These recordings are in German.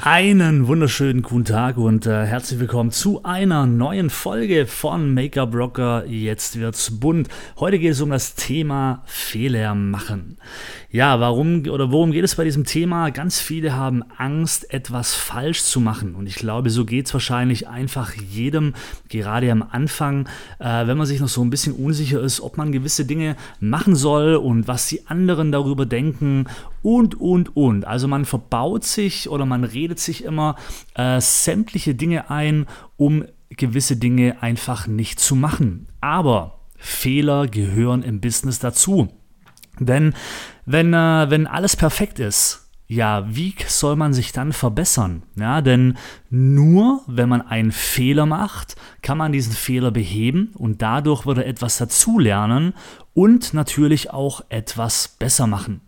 Einen wunderschönen guten Tag und äh, herzlich willkommen zu einer neuen Folge von Make-up Rocker. Jetzt wird's bunt. Heute geht es um das Thema Fehler machen. Ja, warum oder worum geht es bei diesem Thema? Ganz viele haben Angst, etwas falsch zu machen. Und ich glaube, so geht es wahrscheinlich einfach jedem, gerade am Anfang, äh, wenn man sich noch so ein bisschen unsicher ist, ob man gewisse Dinge machen soll und was die anderen darüber denken und, und, und. Also man verbaut sich oder man redet sich immer äh, sämtliche Dinge ein, um gewisse Dinge einfach nicht zu machen. Aber Fehler gehören im Business dazu. Denn wenn, äh, wenn alles perfekt ist, ja, wie soll man sich dann verbessern? Ja, denn nur wenn man einen Fehler macht, kann man diesen Fehler beheben und dadurch würde etwas dazulernen und natürlich auch etwas besser machen.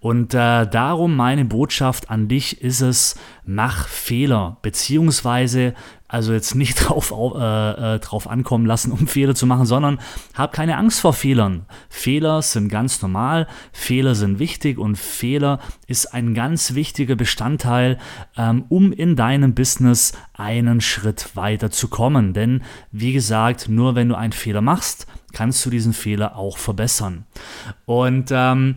Und äh, darum meine Botschaft an dich ist es, mach Fehler, beziehungsweise also jetzt nicht drauf, äh, äh, drauf ankommen lassen, um Fehler zu machen, sondern hab keine Angst vor Fehlern. Fehler sind ganz normal, Fehler sind wichtig und Fehler ist ein ganz wichtiger Bestandteil, ähm, um in deinem Business einen Schritt weiter zu kommen. Denn wie gesagt, nur wenn du einen Fehler machst, kannst du diesen Fehler auch verbessern. Und ähm,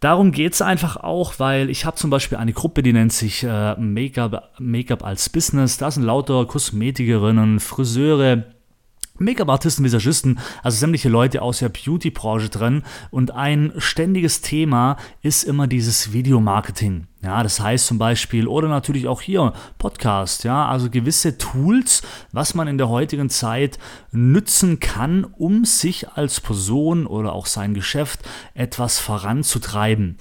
Darum geht es einfach auch, weil ich habe zum Beispiel eine Gruppe, die nennt sich äh, Make-up Make als Business. Da sind lauter Kosmetikerinnen, Friseure, Make-up-Artisten, Visagisten, also sämtliche Leute aus der Beauty-Branche drin. Und ein ständiges Thema ist immer dieses Videomarketing. Ja, das heißt zum Beispiel, oder natürlich auch hier Podcast, ja, also gewisse Tools, was man in der heutigen Zeit nützen kann, um sich als Person oder auch sein Geschäft etwas voranzutreiben.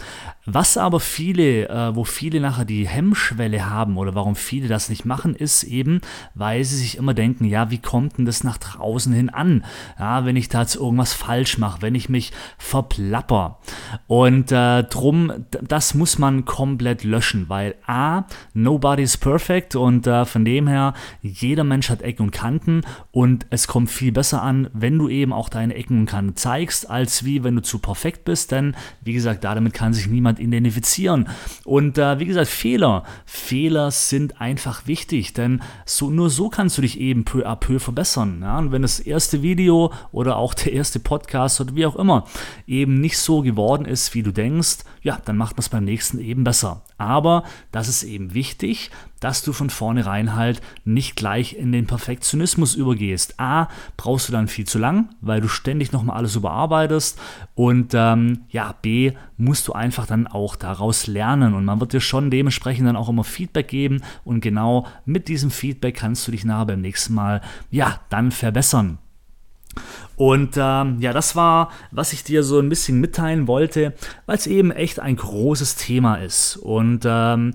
Was aber viele, äh, wo viele nachher die Hemmschwelle haben oder warum viele das nicht machen, ist eben, weil sie sich immer denken, ja, wie kommt denn das nach draußen hin an? Ja, wenn ich da jetzt irgendwas falsch mache, wenn ich mich verplapper. Und äh, drum, das muss man komplett komplett löschen, weil A, nobody is perfect und äh, von dem her, jeder Mensch hat Ecken und Kanten und es kommt viel besser an, wenn du eben auch deine Ecken und Kanten zeigst, als wie wenn du zu perfekt bist, denn wie gesagt, damit kann sich niemand identifizieren. Und äh, wie gesagt, Fehler, Fehler sind einfach wichtig, denn so, nur so kannst du dich eben peu à peu verbessern. Ja? Und wenn das erste Video oder auch der erste Podcast oder wie auch immer eben nicht so geworden ist, wie du denkst, ja, dann macht man es beim nächsten eben besser. Aber das ist eben wichtig, dass du von vornherein halt nicht gleich in den Perfektionismus übergehst. A, brauchst du dann viel zu lang, weil du ständig nochmal alles überarbeitest. Und ähm, ja, B, musst du einfach dann auch daraus lernen. Und man wird dir schon dementsprechend dann auch immer Feedback geben. Und genau mit diesem Feedback kannst du dich nachher beim nächsten Mal, ja, dann verbessern. Und ähm, ja, das war, was ich dir so ein bisschen mitteilen wollte, weil es eben echt ein großes Thema ist. Und ähm,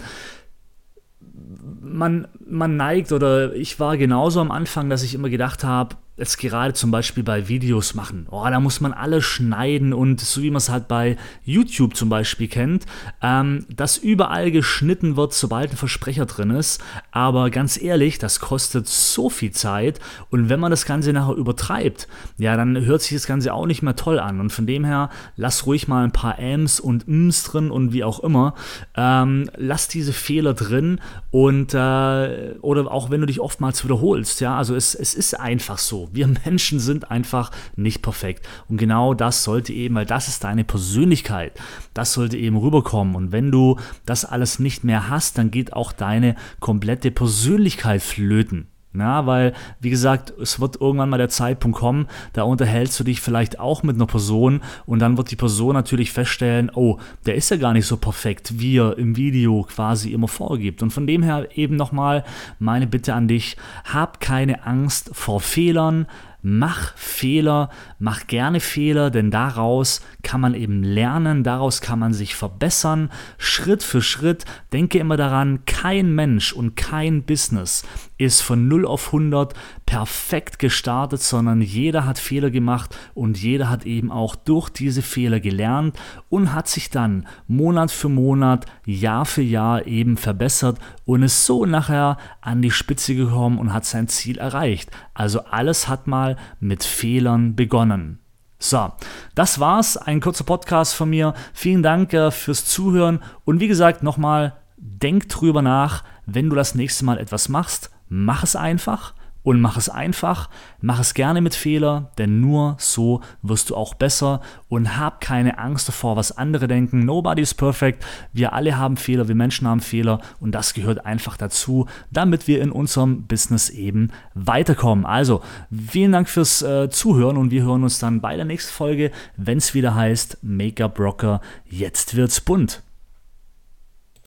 man, man neigt, oder ich war genauso am Anfang, dass ich immer gedacht habe, jetzt gerade zum Beispiel bei Videos machen. Oh, da muss man alles schneiden und so wie man es halt bei YouTube zum Beispiel kennt, ähm, dass überall geschnitten wird, sobald ein Versprecher drin ist. Aber ganz ehrlich, das kostet so viel Zeit und wenn man das Ganze nachher übertreibt, ja, dann hört sich das Ganze auch nicht mehr toll an. Und von dem her, lass ruhig mal ein paar Ms und Ms drin und wie auch immer. Ähm, lass diese Fehler drin und äh, oder auch wenn du dich oftmals wiederholst, ja, also es, es ist einfach so. Wir Menschen sind einfach nicht perfekt. Und genau das sollte eben, weil das ist deine Persönlichkeit, das sollte eben rüberkommen. Und wenn du das alles nicht mehr hast, dann geht auch deine komplette Persönlichkeit flöten. Ja, weil, wie gesagt, es wird irgendwann mal der Zeitpunkt kommen, da unterhältst du dich vielleicht auch mit einer Person und dann wird die Person natürlich feststellen, oh, der ist ja gar nicht so perfekt, wie er im Video quasi immer vorgibt. Und von dem her eben nochmal meine Bitte an dich, hab keine Angst vor Fehlern, mach Fehler, mach gerne Fehler, denn daraus kann man eben lernen, daraus kann man sich verbessern, Schritt für Schritt. Denke immer daran, kein Mensch und kein Business ist von 0 auf 100 perfekt gestartet, sondern jeder hat Fehler gemacht und jeder hat eben auch durch diese Fehler gelernt und hat sich dann Monat für Monat, Jahr für Jahr eben verbessert und ist so nachher an die Spitze gekommen und hat sein Ziel erreicht. Also alles hat mit Fehlern begonnen. So, das war's. Ein kurzer Podcast von mir. Vielen Dank äh, fürs Zuhören. Und wie gesagt, nochmal, denk drüber nach, wenn du das nächste Mal etwas machst, mach es einfach und mach es einfach, mach es gerne mit Fehler, denn nur so wirst du auch besser und hab keine Angst davor, was andere denken. Nobody is perfect. Wir alle haben Fehler, wir Menschen haben Fehler und das gehört einfach dazu, damit wir in unserem Business eben weiterkommen. Also, vielen Dank fürs äh, Zuhören und wir hören uns dann bei der nächsten Folge, wenn es wieder heißt Make-up Rocker, jetzt wird's bunt.